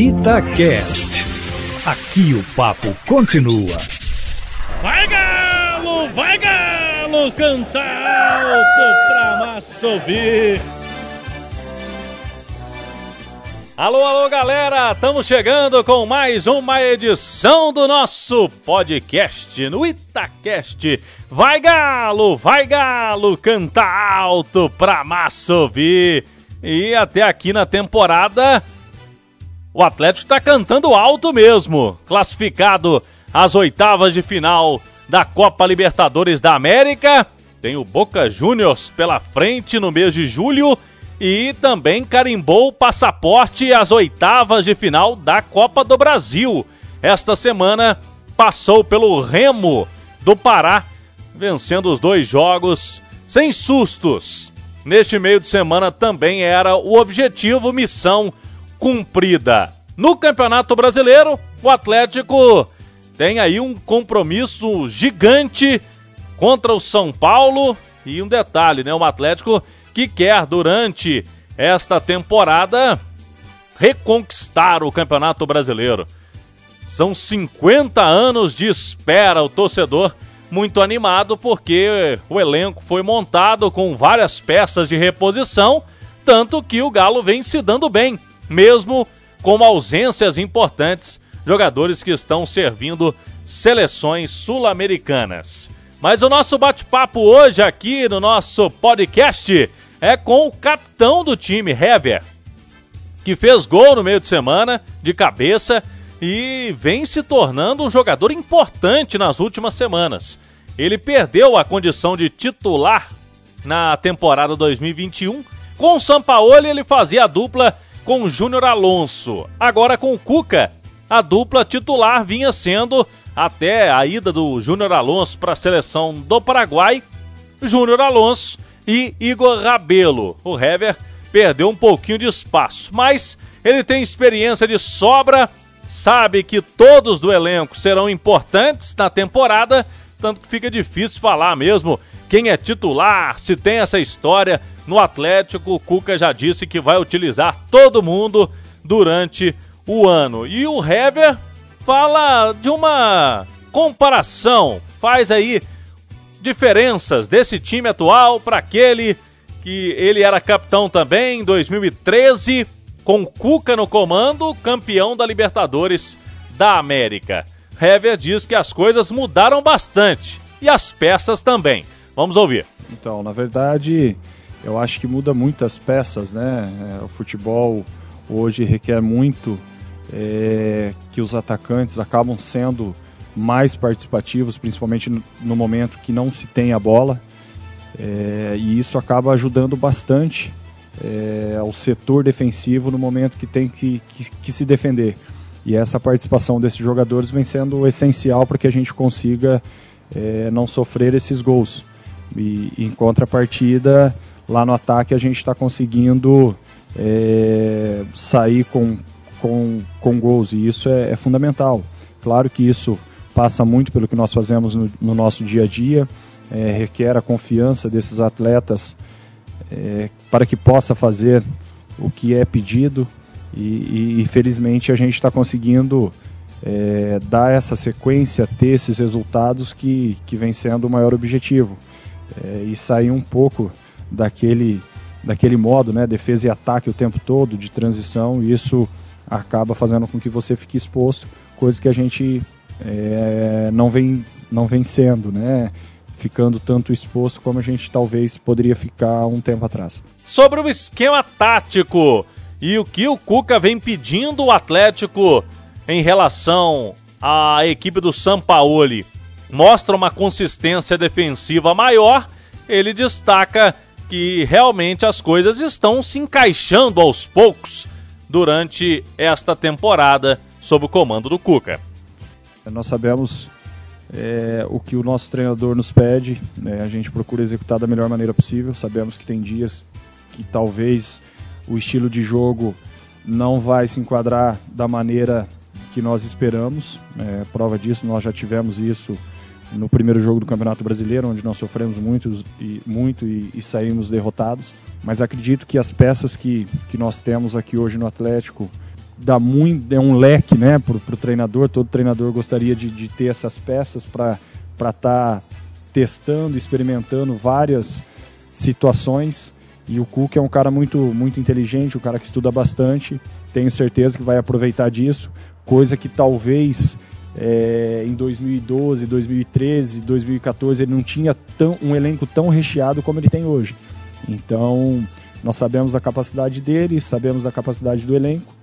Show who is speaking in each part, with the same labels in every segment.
Speaker 1: Itacast. Aqui o papo continua.
Speaker 2: Vai galo, vai galo, canta alto pra massa ouvir. Alô, alô, galera! Estamos chegando com mais uma edição do nosso podcast no Itacast. Vai galo, vai galo, canta alto pra massa ouvir. E até aqui na temporada, o Atlético está cantando alto mesmo. Classificado às oitavas de final da Copa Libertadores da América. Tem o Boca Juniors pela frente no mês de julho e também carimbou o passaporte às oitavas de final da Copa do Brasil. Esta semana passou pelo Remo do Pará, vencendo os dois jogos sem sustos. Neste meio de semana também era o objetivo missão cumprida. No Campeonato Brasileiro, o Atlético tem aí um compromisso gigante contra o São Paulo e um detalhe, né, o Atlético que quer, durante esta temporada, reconquistar o Campeonato Brasileiro. São 50 anos de espera, o torcedor muito animado porque o elenco foi montado com várias peças de reposição, tanto que o Galo vem se dando bem, mesmo com ausências importantes, jogadores que estão servindo seleções sul-americanas. Mas o nosso bate-papo hoje aqui no nosso podcast é com o capitão do time, Hever, que fez gol no meio de semana, de cabeça, e vem se tornando um jogador importante nas últimas semanas. Ele perdeu a condição de titular na temporada 2021. Com o Sampaoli, ele fazia a dupla com Júnior Alonso. Agora com Cuca, a dupla titular vinha sendo até a ida do Júnior Alonso para a seleção do Paraguai, Júnior Alonso e Igor Rabelo. O Hever perdeu um pouquinho de espaço, mas ele tem experiência de sobra, sabe que todos do elenco serão importantes na temporada, tanto que fica difícil falar mesmo quem é titular, se tem essa história. No Atlético, o Cuca já disse que vai utilizar todo mundo durante o ano. E o Hever fala de uma comparação, faz aí diferenças desse time atual para aquele que ele era capitão também em 2013, com Cuca no comando, campeão da Libertadores da América. Hever diz que as coisas mudaram bastante e as peças também. Vamos ouvir.
Speaker 3: Então, na verdade, eu acho que muda muitas peças, né? É, o futebol hoje requer muito é, que os atacantes acabam sendo mais participativos, principalmente no momento que não se tem a bola. É, e isso acaba ajudando bastante é, ao setor defensivo no momento que tem que, que, que, se defender. E essa participação desses jogadores vem sendo essencial para que a gente consiga é, não sofrer esses gols. E em contrapartida, lá no ataque a gente está conseguindo é, sair com, com, com gols e isso é, é fundamental. Claro que isso passa muito pelo que nós fazemos no, no nosso dia a dia, é, requer a confiança desses atletas é, para que possa fazer o que é pedido e, e felizmente a gente está conseguindo é, dar essa sequência, ter esses resultados que, que vem sendo o maior objetivo é, e sair um pouco daquele, daquele modo, né, defesa e ataque o tempo todo, de transição, e isso acaba fazendo com que você fique exposto, coisa que a gente é, não, vem, não vem sendo, né? Ficando tanto exposto como a gente talvez poderia ficar um tempo atrás.
Speaker 2: Sobre o esquema tático e o que o Cuca vem pedindo o Atlético em relação à equipe do Sampaoli mostra uma consistência defensiva maior, ele destaca que realmente as coisas estão se encaixando aos poucos durante esta temporada sob o comando do Cuca.
Speaker 3: Nós sabemos é, o que o nosso treinador nos pede, né? a gente procura executar da melhor maneira possível. Sabemos que tem dias que talvez o estilo de jogo não vai se enquadrar da maneira que nós esperamos. É, prova disso, nós já tivemos isso no primeiro jogo do Campeonato Brasileiro, onde nós sofremos muito e, muito e, e saímos derrotados. Mas acredito que as peças que, que nós temos aqui hoje no Atlético dá muito, é um leque né, para o treinador. Todo treinador gostaria de, de ter essas peças para estar tá testando, experimentando várias situações. E o Cook é um cara muito, muito inteligente, um cara que estuda bastante. Tenho certeza que vai aproveitar disso, coisa que talvez é, em 2012, 2013, 2014 ele não tinha tão, um elenco tão recheado como ele tem hoje. Então, nós sabemos da capacidade dele, sabemos da capacidade do elenco.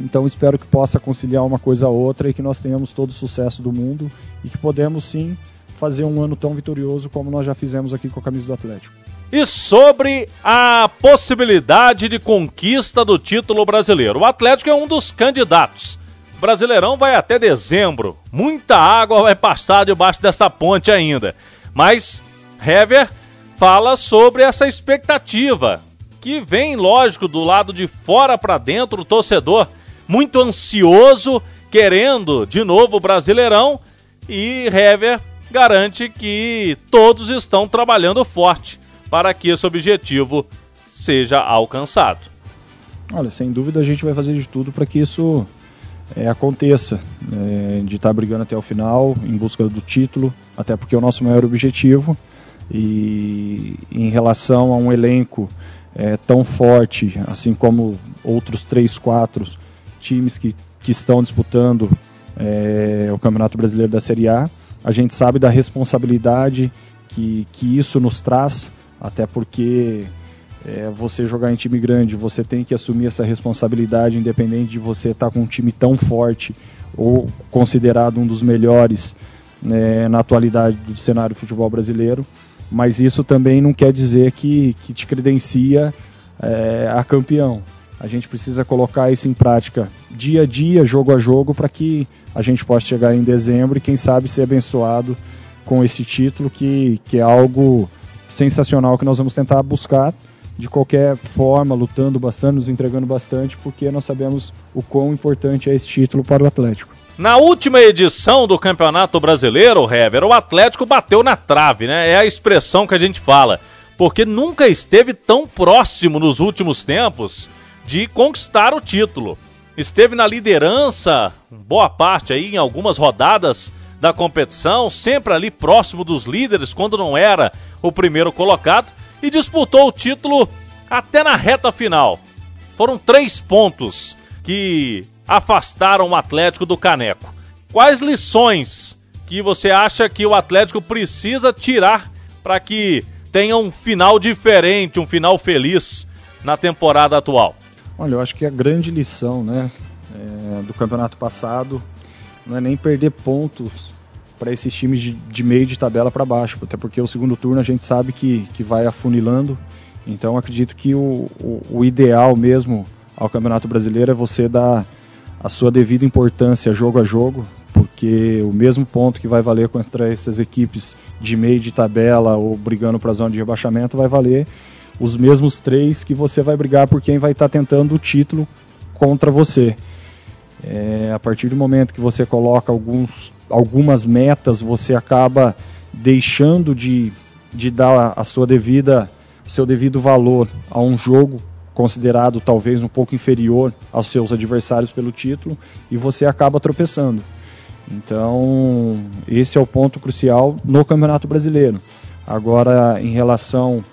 Speaker 3: Então, espero que possa conciliar uma coisa a outra e que nós tenhamos todo o sucesso do mundo e que podemos sim fazer um ano tão vitorioso como nós já fizemos aqui com a camisa do Atlético.
Speaker 2: E sobre a possibilidade de conquista do título brasileiro. O Atlético é um dos candidatos. Brasileirão vai até dezembro. Muita água vai passar debaixo dessa ponte ainda. Mas Hever fala sobre essa expectativa que vem, lógico, do lado de fora para dentro, o torcedor muito ansioso, querendo de novo o Brasileirão e Hever garante que todos estão trabalhando forte para que esse objetivo seja alcançado.
Speaker 3: Olha, sem dúvida a gente vai fazer de tudo para que isso é, aconteça, é, de estar tá brigando até o final, em busca do título, até porque é o nosso maior objetivo. E em relação a um elenco é, tão forte, assim como outros três, quatro times que, que estão disputando é, o Campeonato Brasileiro da Série A, a gente sabe da responsabilidade que, que isso nos traz, até porque é, você jogar em time grande, você tem que assumir essa responsabilidade, independente de você estar tá com um time tão forte ou considerado um dos melhores né, na atualidade do cenário do futebol brasileiro. Mas isso também não quer dizer que, que te credencia é, a campeão. A gente precisa colocar isso em prática dia a dia, jogo a jogo, para que a gente possa chegar em dezembro e, quem sabe, ser abençoado com esse título, que, que é algo sensacional que nós vamos tentar buscar de qualquer forma, lutando bastante, nos entregando bastante, porque nós sabemos o quão importante é esse título para o Atlético.
Speaker 2: Na última edição do Campeonato Brasileiro, Hever, o Atlético bateu na trave, né? É a expressão que a gente fala. Porque nunca esteve tão próximo nos últimos tempos de conquistar o título. Esteve na liderança, boa parte aí, em algumas rodadas da competição, sempre ali próximo dos líderes, quando não era o primeiro colocado, e disputou o título até na reta final. Foram três pontos que afastaram o Atlético do Caneco. Quais lições que você acha que o Atlético precisa tirar para que tenha um final diferente, um final feliz na temporada atual?
Speaker 3: Olha, eu acho que a grande lição né, é, do campeonato passado não é nem perder pontos para esses times de, de, meio de tabela para baixo, até porque o segundo turno a gente sabe que, que vai afunilando. Então acredito que o, o, o ideal mesmo ao Campeonato Brasileiro é você dar a sua devida importância jogo a jogo, porque o mesmo ponto que vai valer contra essas equipes de meio de tabela ou brigando para a zona de rebaixamento vai valer os mesmos três que você vai brigar por quem vai estar tá tentando o título contra você. É, a partir do momento que você coloca alguns, algumas metas, você acaba deixando de, de dar a sua devida, seu devido valor a um jogo considerado talvez um pouco inferior aos seus adversários pelo título e você acaba tropeçando. Então, esse é o ponto crucial no Campeonato Brasileiro. Agora, em relação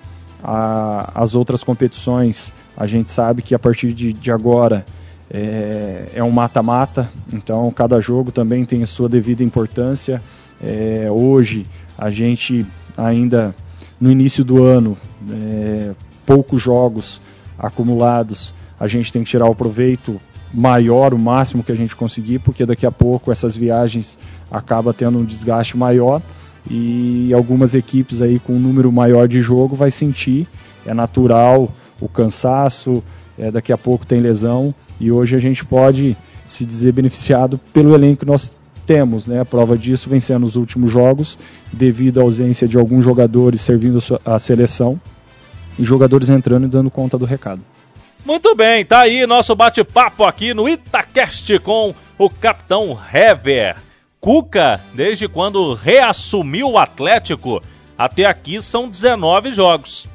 Speaker 3: às outras competições, a gente sabe que a partir de, de agora é, é um mata-mata, então cada jogo também tem a sua devida importância. É, hoje, a gente ainda no início do ano, é, poucos jogos acumulados, a gente tem que tirar o proveito maior, o máximo que a gente conseguir, porque daqui a pouco essas viagens acaba tendo um desgaste maior e algumas equipes aí com um número maior de jogo vai sentir, é natural o cansaço, é, daqui a pouco tem lesão e hoje a gente pode se dizer beneficiado pelo elenco que nós temos, né? A prova disso vencendo os últimos jogos devido à ausência de alguns jogadores servindo a seleção e jogadores entrando e dando conta do recado.
Speaker 2: Muito bem, tá aí nosso bate-papo aqui no Itacast com o capitão Hever. Cuca, desde quando reassumiu o Atlético, até aqui são 19 jogos.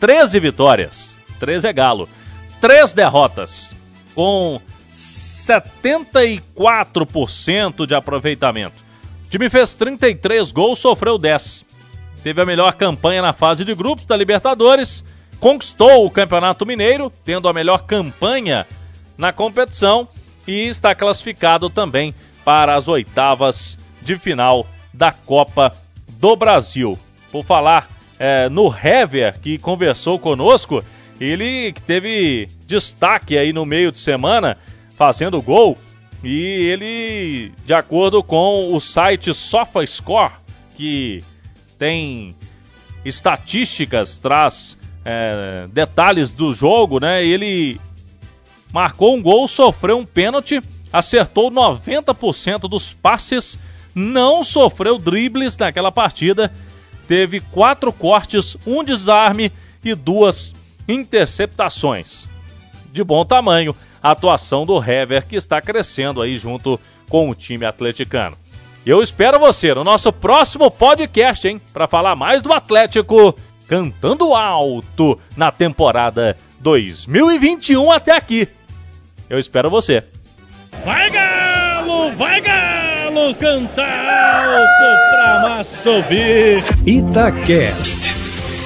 Speaker 2: 13 vitórias, 13 é galo. 3 derrotas, com 74% de aproveitamento. O time fez 33 gols, sofreu 10. Teve a melhor campanha na fase de grupos da Libertadores, conquistou o Campeonato Mineiro, tendo a melhor campanha na competição e está classificado também para as oitavas de final da Copa do Brasil. Por falar é, no Hever, que conversou conosco, ele teve destaque aí no meio de semana, fazendo gol, e ele, de acordo com o site SofaScore, que tem estatísticas, traz é, detalhes do jogo, né? Ele marcou um gol, sofreu um pênalti, acertou 90% dos passes, não sofreu dribles naquela partida, teve quatro cortes, um desarme e duas interceptações. De bom tamanho, a atuação do Hever, que está crescendo aí junto com o time atleticano. Eu espero você no nosso próximo podcast, hein? Para falar mais do Atlético cantando alto na temporada 2021 até aqui. Eu espero você.
Speaker 1: Vai Galo, vai Galo, cantar alto pra massa ouvir. Itacast.